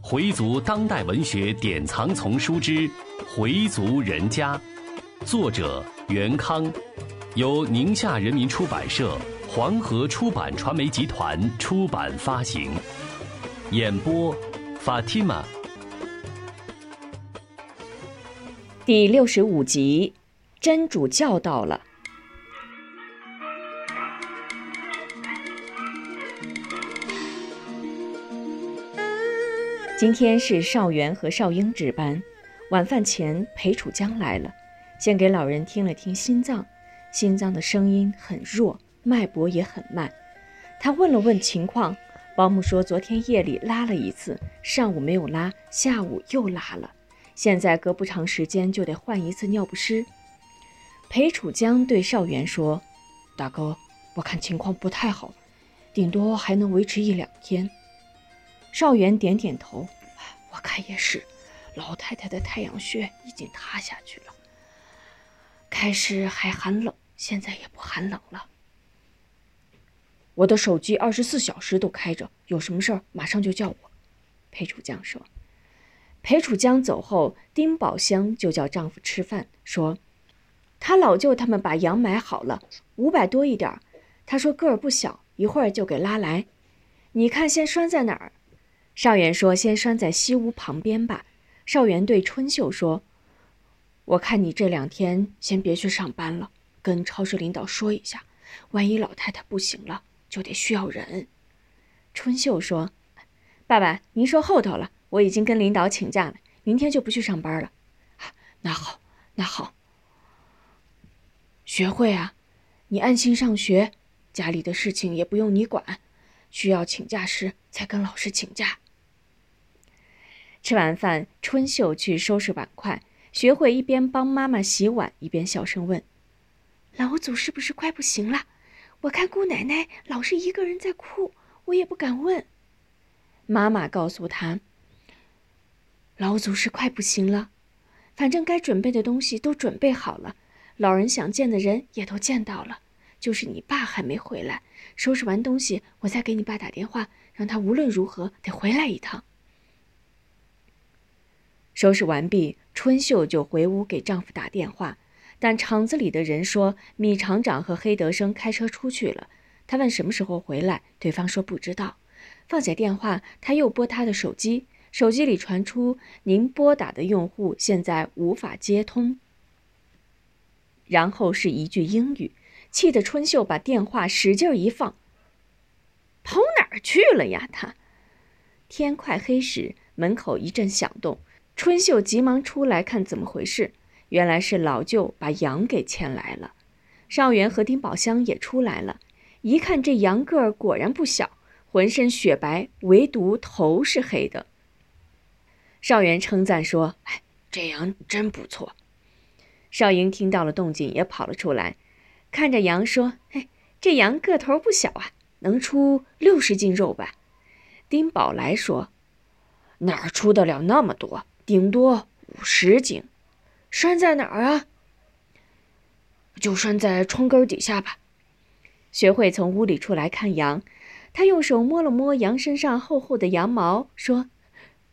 回族当代文学典藏丛书之《回族人家》，作者袁康，由宁夏人民出版社、黄河出版传媒集团出版发行。演播：Fatima。第六十五集，真主教到了。今天是少元和少英值班，晚饭前裴楚江来了，先给老人听了听心脏，心脏的声音很弱，脉搏也很慢。他问了问情况，保姆说昨天夜里拉了一次，上午没有拉，下午又拉了，现在隔不长时间就得换一次尿不湿。裴楚江对少元说：“大哥，我看情况不太好，顶多还能维持一两天。”少元点点头，我看也是，老太太的太阳穴已经塌下去了。开始还寒冷，现在也不寒冷了。我的手机二十四小时都开着，有什么事儿马上就叫我。裴楚江说。裴楚江走后，丁宝香就叫丈夫吃饭，说他老舅他们把羊买好了，五百多一点。他说个儿不小，一会儿就给拉来。你看先拴在哪儿？少元说：“先拴在西屋旁边吧。”少元对春秀说：“我看你这两天先别去上班了，跟超市领导说一下，万一老太太不行了，就得需要人。”春秀说：“爸爸，您说后头了，我已经跟领导请假了，明天就不去上班了。”，那好，那好。学会啊，你安心上学，家里的事情也不用你管，需要请假时才跟老师请假。吃完饭，春秀去收拾碗筷。学会一边帮妈妈洗碗，一边小声问：“老祖是不是快不行了？我看姑奶奶老是一个人在哭，我也不敢问。”妈妈告诉他：“老祖是快不行了，反正该准备的东西都准备好了，老人想见的人也都见到了，就是你爸还没回来。收拾完东西，我再给你爸打电话，让他无论如何得回来一趟。”收拾完毕，春秀就回屋给丈夫打电话，但厂子里的人说米厂长和黑德生开车出去了。她问什么时候回来，对方说不知道。放下电话，她又拨他的手机，手机里传出“您拨打的用户现在无法接通”，然后是一句英语，气得春秀把电话使劲一放：“跑哪儿去了呀？”他。天快黑时，门口一阵响动。春秀急忙出来看怎么回事，原来是老舅把羊给牵来了。少元和丁宝香也出来了，一看这羊个儿果然不小，浑身雪白，唯独头是黑的。少元称赞说：“哎，这羊真不错。”少英听到了动静，也跑了出来，看着羊说：“哎，这羊个头不小啊，能出六十斤肉吧？”丁宝来说：“哪出得了那么多？”顶多五十斤，拴在哪儿啊？就拴在窗根底下吧。学会从屋里出来看羊，他用手摸了摸羊身上厚厚的羊毛，说：“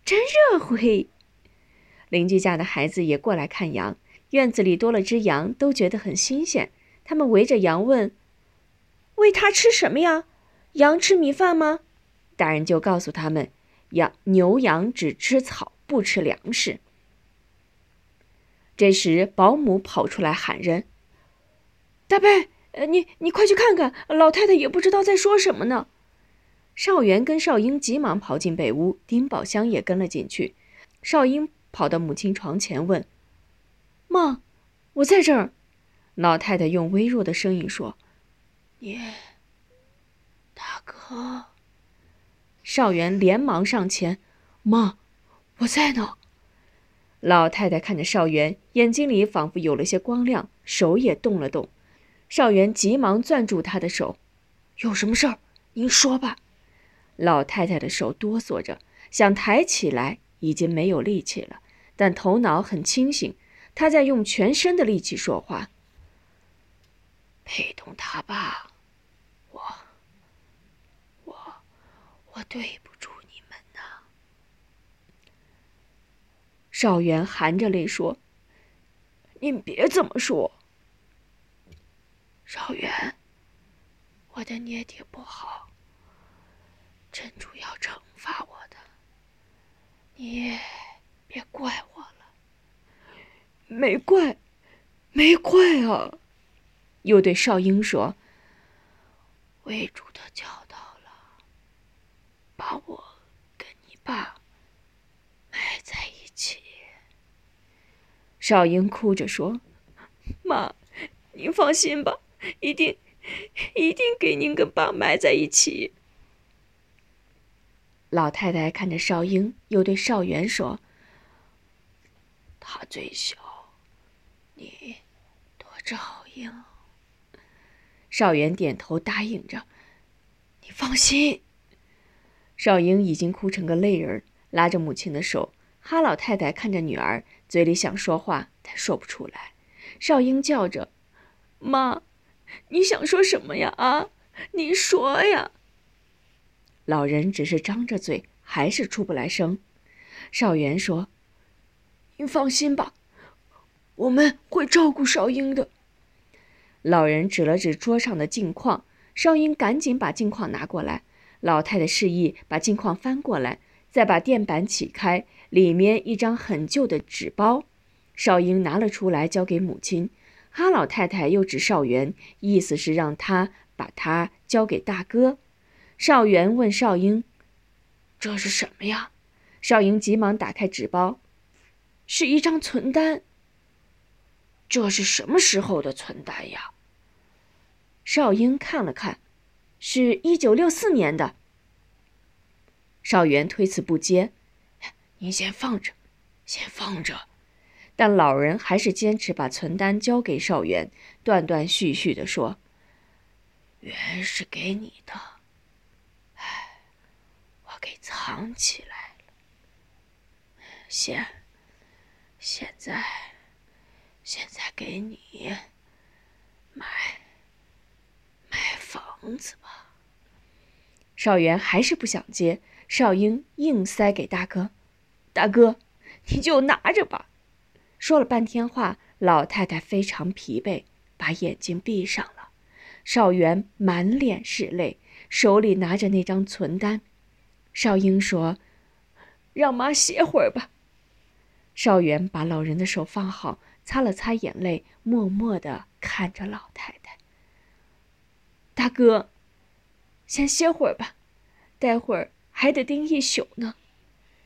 真热乎嘿。”邻居家的孩子也过来看羊，院子里多了只羊，都觉得很新鲜。他们围着羊问：“喂它吃什么呀？羊吃米饭吗？”大人就告诉他们：“羊牛羊只吃草。”不吃粮食。这时，保姆跑出来喊人：“大贝，呃，你你快去看看，老太太也不知道在说什么呢。”少元跟少英急忙跑进被屋，丁宝香也跟了进去。少英跑到母亲床前问：“妈，我在这儿。”老太太用微弱的声音说：“你，大哥。”少元连忙上前：“妈。”我在呢。老太太看着少元，眼睛里仿佛有了些光亮，手也动了动。少元急忙攥住她的手：“有什么事儿？您说吧。”老太太的手哆嗦着，想抬起来，已经没有力气了，但头脑很清醒。她在用全身的力气说话：“陪同他吧，我，我，我对不住你们呐。”少元含着泪说：“您别这么说。”少元，我的捏爹不好，真主要惩罚我的，你别怪我了。没怪，没怪啊。又对少英说：“为主的教导了，把我跟你爸埋在一起。”少英哭着说：“妈，您放心吧。”一定，一定给您跟爸埋在一起。老太太看着少英，又对少元说：“他最小，你多照应。”少元点头答应着：“你放心。”少英已经哭成个泪人，拉着母亲的手。哈老太太看着女儿，嘴里想说话，但说不出来。少英叫着：“妈。”你想说什么呀？啊，你说呀！老人只是张着嘴，还是出不来声。少元说：“你放心吧，我们会照顾少英的。”老人指了指桌上的镜框，少英赶紧把镜框拿过来。老太太示意把镜框翻过来，再把垫板起开，里面一张很旧的纸包。少英拿了出来，交给母亲。哈老太太又指少元，意思是让他把他交给大哥。少元问少英：“这是什么呀？”少英急忙打开纸包，是一张存单。这是什么时候的存单呀？少英看了看，是一九六四年的。少元推辞不接：“您先放着，先放着。”但老人还是坚持把存单交给少元，断断续续地说：“原是给你的，哎，我给藏起来了。现，现在，现在给你买，买房子吧。”少元还是不想接，少英硬塞给大哥：“大哥，你就拿着吧。”说了半天话，老太太非常疲惫，把眼睛闭上了。少元满脸是泪，手里拿着那张存单。少英说：“让妈歇会儿吧。”少元把老人的手放好，擦了擦眼泪，默默地看着老太太。大哥，先歇会儿吧，待会儿还得盯一宿呢。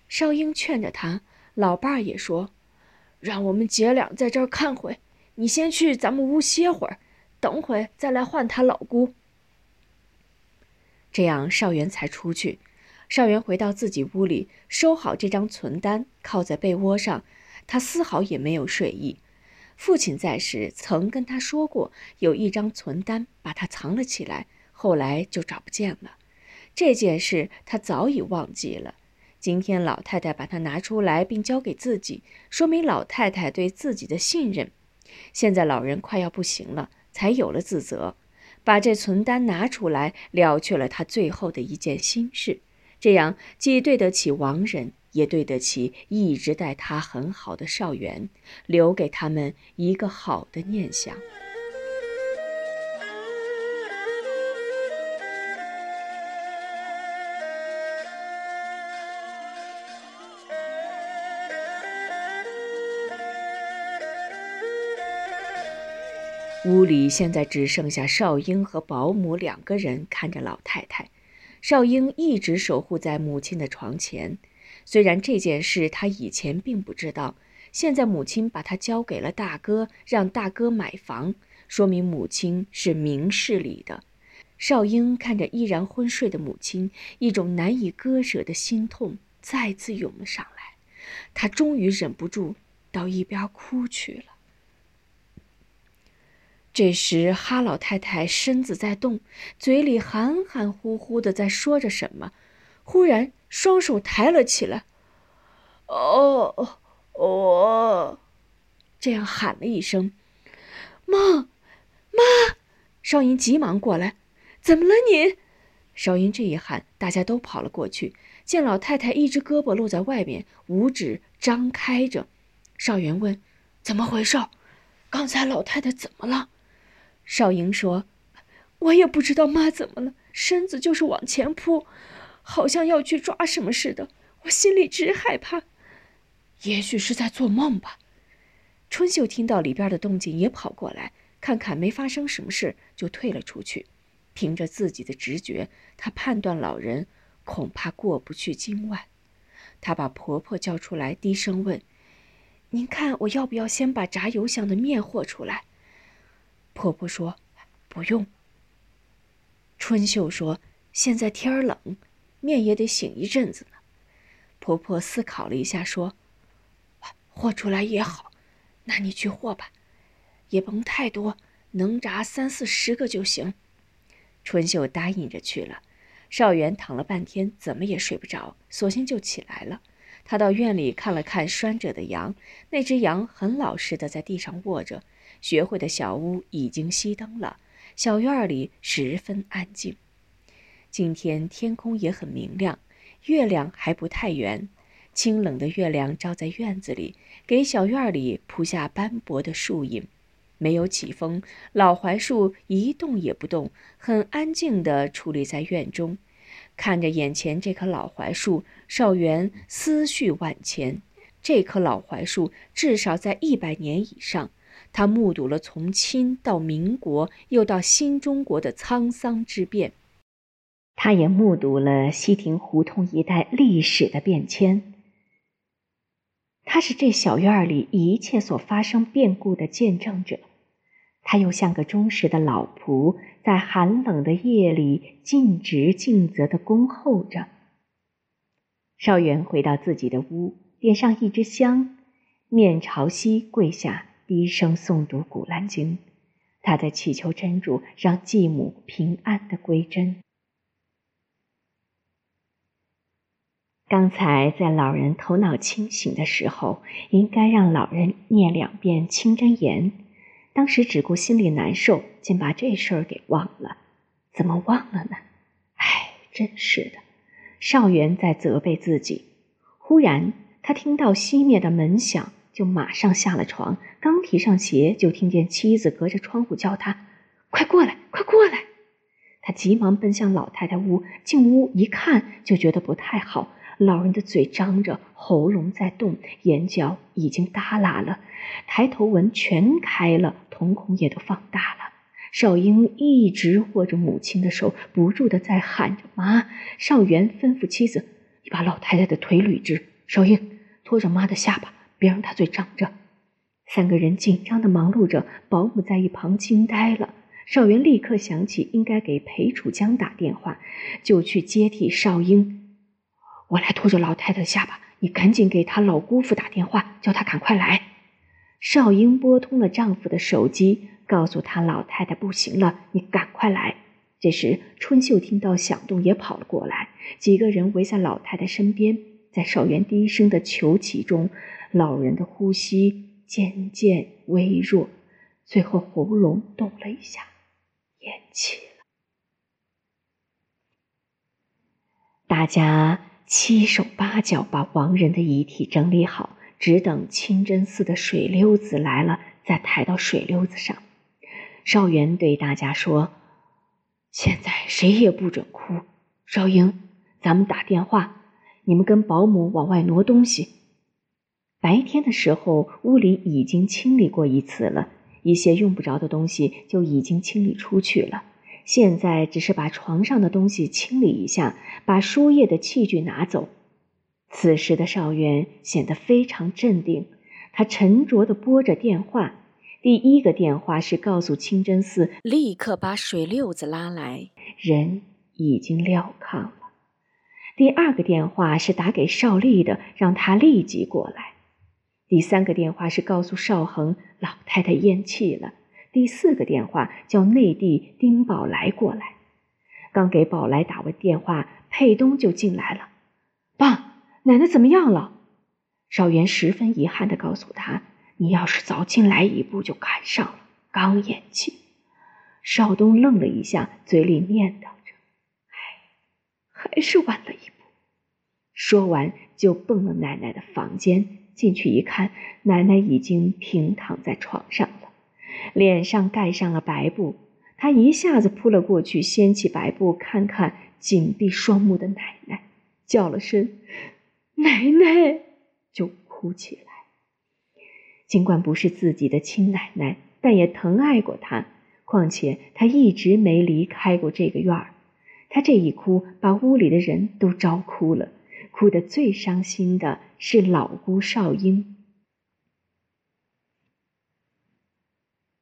少英劝着他，老伴儿也说。让我们姐俩在这儿看会，你先去咱们屋歇会儿，等会再来换他老姑。这样，少元才出去。少元回到自己屋里，收好这张存单，靠在被窝上。他丝毫也没有睡意。父亲在时曾跟他说过，有一张存单，把他藏了起来，后来就找不见了。这件事他早已忘记了。今天老太太把它拿出来，并交给自己，说明老太太对自己的信任。现在老人快要不行了，才有了自责，把这存单拿出来，了却了他最后的一件心事。这样既对得起亡人，也对得起一直待他很好的少元，留给他们一个好的念想。屋里现在只剩下少英和保姆两个人看着老太太。少英一直守护在母亲的床前，虽然这件事他以前并不知道，现在母亲把他交给了大哥，让大哥买房，说明母亲是明事理的。少英看着依然昏睡的母亲，一种难以割舍的心痛再次涌了上来，他终于忍不住到一边哭去了。这时，哈老太太身子在动，嘴里含含糊糊的在说着什么，忽然双手抬了起来。“哦，我……”这样喊了一声，“妈，妈！”少英急忙过来，“怎么了你？”少英这一喊，大家都跑了过去，见老太太一只胳膊露在外面，五指张开着。少元问：“怎么回事？刚才老太太怎么了？”少莹说：“我也不知道妈怎么了，身子就是往前扑，好像要去抓什么似的。我心里直害怕，也许是在做梦吧。”春秀听到里边的动静，也跑过来，看看没发生什么事，就退了出去。凭着自己的直觉，她判断老人恐怕过不去今晚。她把婆婆叫出来，低声问：“您看我要不要先把炸油香的面和出来？”婆婆说：“不用。”春秀说：“现在天儿冷，面也得醒一阵子呢。”婆婆思考了一下，说：“和出来也好。”那你去和吧，也甭太多，能炸三四十个就行。春秀答应着去了。少元躺了半天，怎么也睡不着，索性就起来了。他到院里看了看拴着的羊，那只羊很老实的在地上卧着。学会的小屋已经熄灯了，小院里十分安静。今天天空也很明亮，月亮还不太圆。清冷的月亮照在院子里，给小院里铺下斑驳的树影。没有起风，老槐树一动也不动，很安静地矗立在院中。看着眼前这棵老槐树，少元思绪万千。这棵老槐树至少在一百年以上，他目睹了从清到民国，又到新中国的沧桑之变。他也目睹了西亭胡同一带历史的变迁。他是这小院里一切所发生变故的见证者，他又像个忠实的老仆，在寒冷的夜里尽职尽责的恭候着。少元回到自己的屋，点上一支香，面朝西跪下，低声诵读《古兰经》，他在祈求真主让继母平安的归真。刚才在老人头脑清醒的时候，应该让老人念两遍清真言。当时只顾心里难受，竟把这事儿给忘了。怎么忘了呢？唉，真是的。少元在责备自己。忽然，他听到熄灭的门响，就马上下了床。刚提上鞋，就听见妻子隔着窗户叫他：“快过来，快过来！”他急忙奔向老太太屋。进屋一看，就觉得不太好。老人的嘴张着，喉咙在动，眼角已经耷拉了，抬头纹全开了，瞳孔也都放大了。少英一直握着母亲的手，不住的在喊着“妈”。少元吩咐妻子：“你把老太太的腿捋直。”少英拖着妈的下巴，别让她嘴张着。三个人紧张的忙碌着，保姆在一旁惊呆了。少元立刻想起应该给裴楚江打电话，就去接替少英。我来拖着老太太下巴，你赶紧给她老姑父打电话，叫她赶快来。少英拨通了丈夫的手机，告诉他老太太不行了，你赶快来。这时，春秀听到响动，也跑了过来。几个人围在老太太身边，在少元低声的求祈中，老人的呼吸渐渐微弱，最后喉咙动了一下，咽气了。大家。七手八脚把亡人的遗体整理好，只等清真寺的水溜子来了，再抬到水溜子上。少元对大家说：“现在谁也不准哭。少英，咱们打电话，你们跟保姆往外挪东西。白天的时候，屋里已经清理过一次了，一些用不着的东西就已经清理出去了。”现在只是把床上的东西清理一下，把输液的器具拿走。此时的邵元显得非常镇定，他沉着地拨着电话。第一个电话是告诉清真寺立刻把水溜子拉来，人已经撂炕了。第二个电话是打给邵丽的，让他立即过来。第三个电话是告诉邵恒，老太太咽气了。第四个电话叫内地丁宝来过来，刚给宝来打完电话，佩东就进来了。爸，奶奶怎么样了？少元十分遗憾地告诉他：“你要是早进来一步，就赶上了。”刚咽气。少东愣了一下，嘴里念叨着：“哎，还是晚了一步。”说完就奔了奶奶的房间。进去一看，奶奶已经平躺在床上了，脸上盖上了白布。他一下子扑了过去，掀起白布，看看紧闭双目的奶奶，叫了声“奶奶”，就哭起来。尽管不是自己的亲奶奶，但也疼爱过她。况且她一直没离开过这个院儿。她这一哭，把屋里的人都招哭了。哭得最伤心的是老姑少英，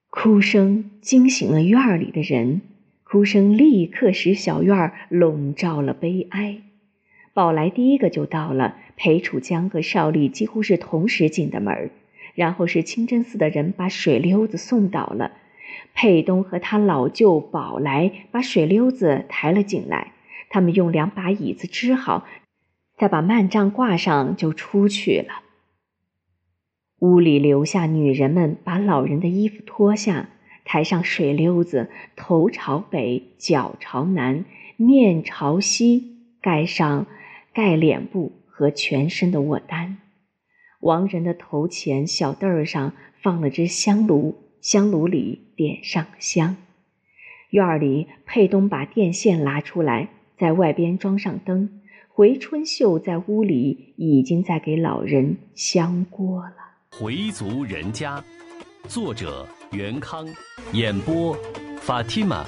哭声惊醒了院里的人，哭声立刻使小院笼罩了悲哀。宝来第一个就到了，裴楚江和邵丽几乎是同时进的门然后是清真寺的人把水溜子送到了，佩东和他老舅宝来把水溜子抬了进来，他们用两把椅子支好。再把幔帐挂上，就出去了。屋里留下女人们把老人的衣服脱下，抬上水溜子，头朝北，脚朝南，面朝西，盖上盖脸布和全身的卧单。亡人的头前小凳儿上放了只香炉，香炉里点上香。院里，佩东把电线拉出来，在外边装上灯。回春秀在屋里已经在给老人香锅了。回族人家，作者袁康，演播法蒂玛。